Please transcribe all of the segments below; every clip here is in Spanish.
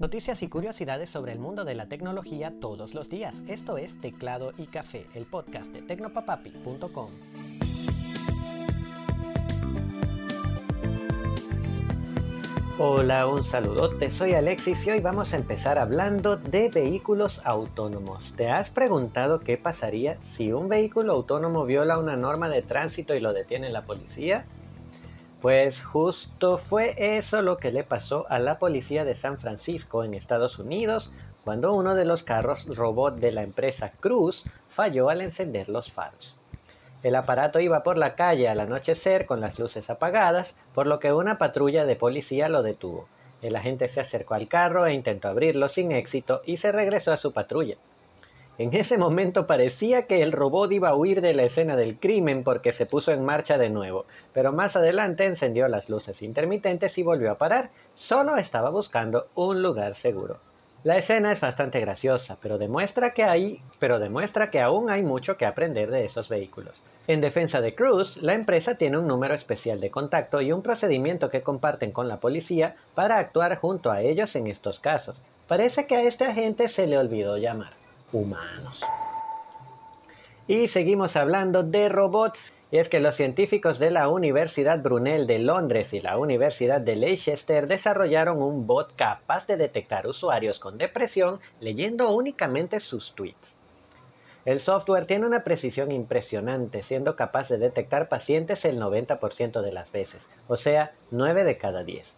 Noticias y curiosidades sobre el mundo de la tecnología todos los días. Esto es Teclado y Café, el podcast de tecnopapapi.com. Hola, un saludote, soy Alexis y hoy vamos a empezar hablando de vehículos autónomos. ¿Te has preguntado qué pasaría si un vehículo autónomo viola una norma de tránsito y lo detiene la policía? Pues justo fue eso lo que le pasó a la policía de San Francisco en Estados Unidos cuando uno de los carros robot de la empresa Cruz falló al encender los faros. El aparato iba por la calle al anochecer con las luces apagadas, por lo que una patrulla de policía lo detuvo. El agente se acercó al carro e intentó abrirlo sin éxito y se regresó a su patrulla. En ese momento parecía que el robot iba a huir de la escena del crimen porque se puso en marcha de nuevo, pero más adelante encendió las luces intermitentes y volvió a parar. Solo estaba buscando un lugar seguro. La escena es bastante graciosa, pero demuestra que hay, pero demuestra que aún hay mucho que aprender de esos vehículos. En defensa de Cruz, la empresa tiene un número especial de contacto y un procedimiento que comparten con la policía para actuar junto a ellos en estos casos. Parece que a este agente se le olvidó llamar humanos. Y seguimos hablando de robots. Y es que los científicos de la Universidad Brunel de Londres y la Universidad de Leicester desarrollaron un bot capaz de detectar usuarios con depresión leyendo únicamente sus tweets. El software tiene una precisión impresionante, siendo capaz de detectar pacientes el 90% de las veces, o sea, 9 de cada 10.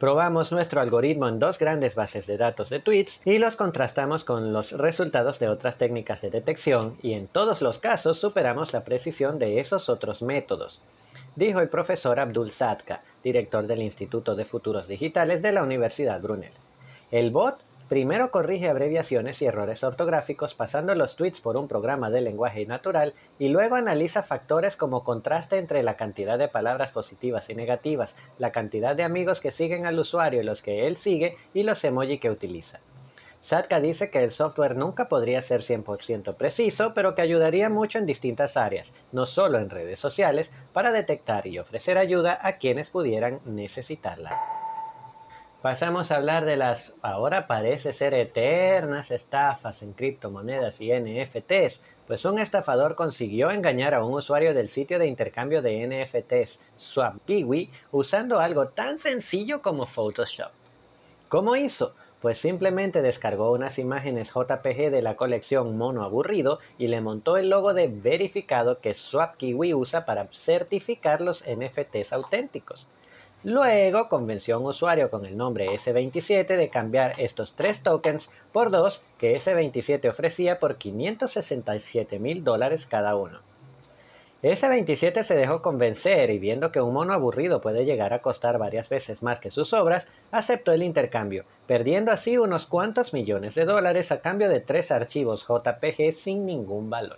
Probamos nuestro algoritmo en dos grandes bases de datos de tweets y los contrastamos con los resultados de otras técnicas de detección y en todos los casos superamos la precisión de esos otros métodos, dijo el profesor Abdul Sadka, director del Instituto de Futuros Digitales de la Universidad Brunel. El bot Primero corrige abreviaciones y errores ortográficos pasando los tweets por un programa de lenguaje natural y luego analiza factores como contraste entre la cantidad de palabras positivas y negativas, la cantidad de amigos que siguen al usuario y los que él sigue y los emoji que utiliza. Satka dice que el software nunca podría ser 100% preciso, pero que ayudaría mucho en distintas áreas, no solo en redes sociales, para detectar y ofrecer ayuda a quienes pudieran necesitarla. Pasamos a hablar de las ahora parece ser eternas estafas en criptomonedas y NFTs, pues un estafador consiguió engañar a un usuario del sitio de intercambio de NFTs SwapKiwi usando algo tan sencillo como Photoshop. ¿Cómo hizo? Pues simplemente descargó unas imágenes JPG de la colección Mono Aburrido y le montó el logo de verificado que SwapKiwi usa para certificar los NFTs auténticos. Luego convenció a un usuario con el nombre S27 de cambiar estos tres tokens por dos que S27 ofrecía por 567 mil dólares cada uno. S27 se dejó convencer y viendo que un mono aburrido puede llegar a costar varias veces más que sus obras, aceptó el intercambio, perdiendo así unos cuantos millones de dólares a cambio de tres archivos JPG sin ningún valor.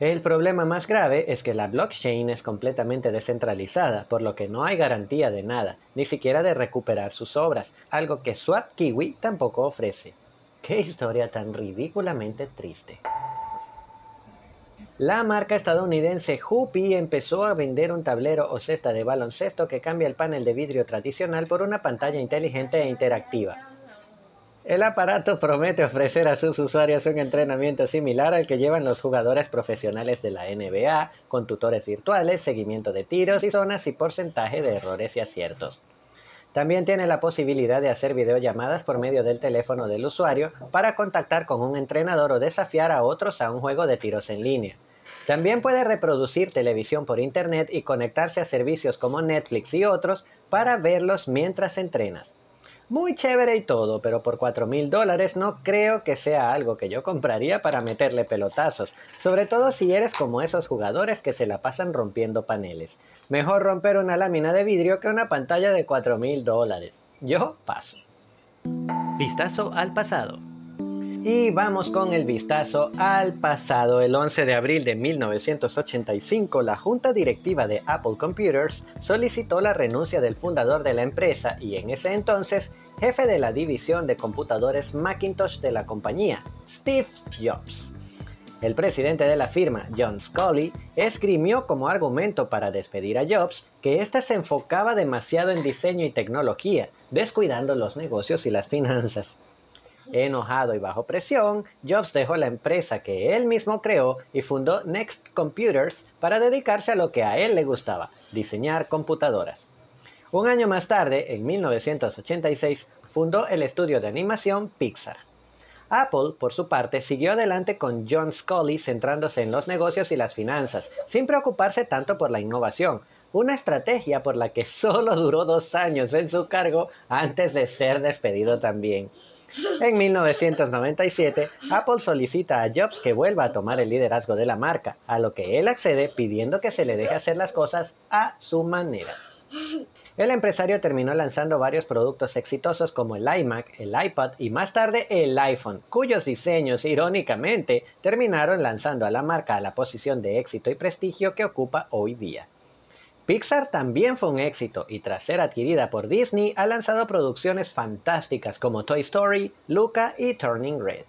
El problema más grave es que la blockchain es completamente descentralizada, por lo que no hay garantía de nada, ni siquiera de recuperar sus obras, algo que SwapKiwi tampoco ofrece. Qué historia tan ridículamente triste. La marca estadounidense Hoopy empezó a vender un tablero o cesta de baloncesto que cambia el panel de vidrio tradicional por una pantalla inteligente e interactiva. El aparato promete ofrecer a sus usuarios un entrenamiento similar al que llevan los jugadores profesionales de la NBA, con tutores virtuales, seguimiento de tiros y zonas y porcentaje de errores y aciertos. También tiene la posibilidad de hacer videollamadas por medio del teléfono del usuario para contactar con un entrenador o desafiar a otros a un juego de tiros en línea. También puede reproducir televisión por internet y conectarse a servicios como Netflix y otros para verlos mientras entrenas. Muy chévere y todo, pero por 4 mil dólares no creo que sea algo que yo compraría para meterle pelotazos, sobre todo si eres como esos jugadores que se la pasan rompiendo paneles. Mejor romper una lámina de vidrio que una pantalla de 4 mil dólares. Yo paso. Vistazo al pasado. Y vamos con el vistazo al pasado. El 11 de abril de 1985, la junta directiva de Apple Computers solicitó la renuncia del fundador de la empresa y en ese entonces jefe de la división de computadores Macintosh de la compañía, Steve Jobs. El presidente de la firma, John Scully, esgrimió como argumento para despedir a Jobs que éste se enfocaba demasiado en diseño y tecnología, descuidando los negocios y las finanzas. Enojado y bajo presión, Jobs dejó la empresa que él mismo creó y fundó Next Computers para dedicarse a lo que a él le gustaba, diseñar computadoras. Un año más tarde, en 1986, fundó el estudio de animación Pixar. Apple, por su parte, siguió adelante con John Scully centrándose en los negocios y las finanzas, sin preocuparse tanto por la innovación, una estrategia por la que solo duró dos años en su cargo antes de ser despedido también. En 1997, Apple solicita a Jobs que vuelva a tomar el liderazgo de la marca, a lo que él accede pidiendo que se le deje hacer las cosas a su manera. El empresario terminó lanzando varios productos exitosos como el iMac, el iPad y más tarde el iPhone, cuyos diseños, irónicamente, terminaron lanzando a la marca a la posición de éxito y prestigio que ocupa hoy día. Pixar también fue un éxito y tras ser adquirida por Disney ha lanzado producciones fantásticas como Toy Story, Luca y Turning Red.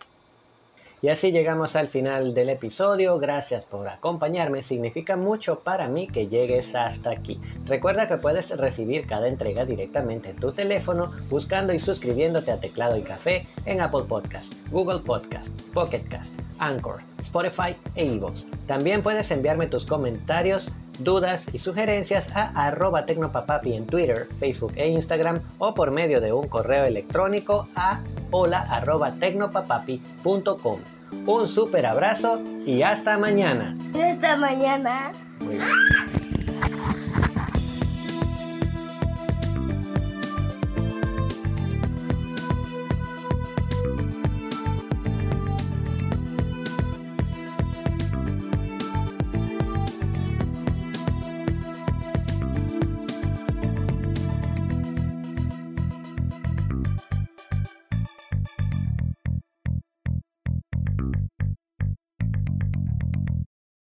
Y así llegamos al final del episodio. Gracias por acompañarme. Significa mucho para mí que llegues hasta aquí. Recuerda que puedes recibir cada entrega directamente en tu teléfono buscando y suscribiéndote a Teclado y Café en Apple Podcast, Google Podcast, Pocket Cast, Anchor, Spotify e iVoox. También puedes enviarme tus comentarios dudas y sugerencias a arroba tecnopapapi en Twitter, Facebook e Instagram o por medio de un correo electrónico a hola arroba tecnopapapi.com. Un super abrazo y hasta mañana. Hasta mañana.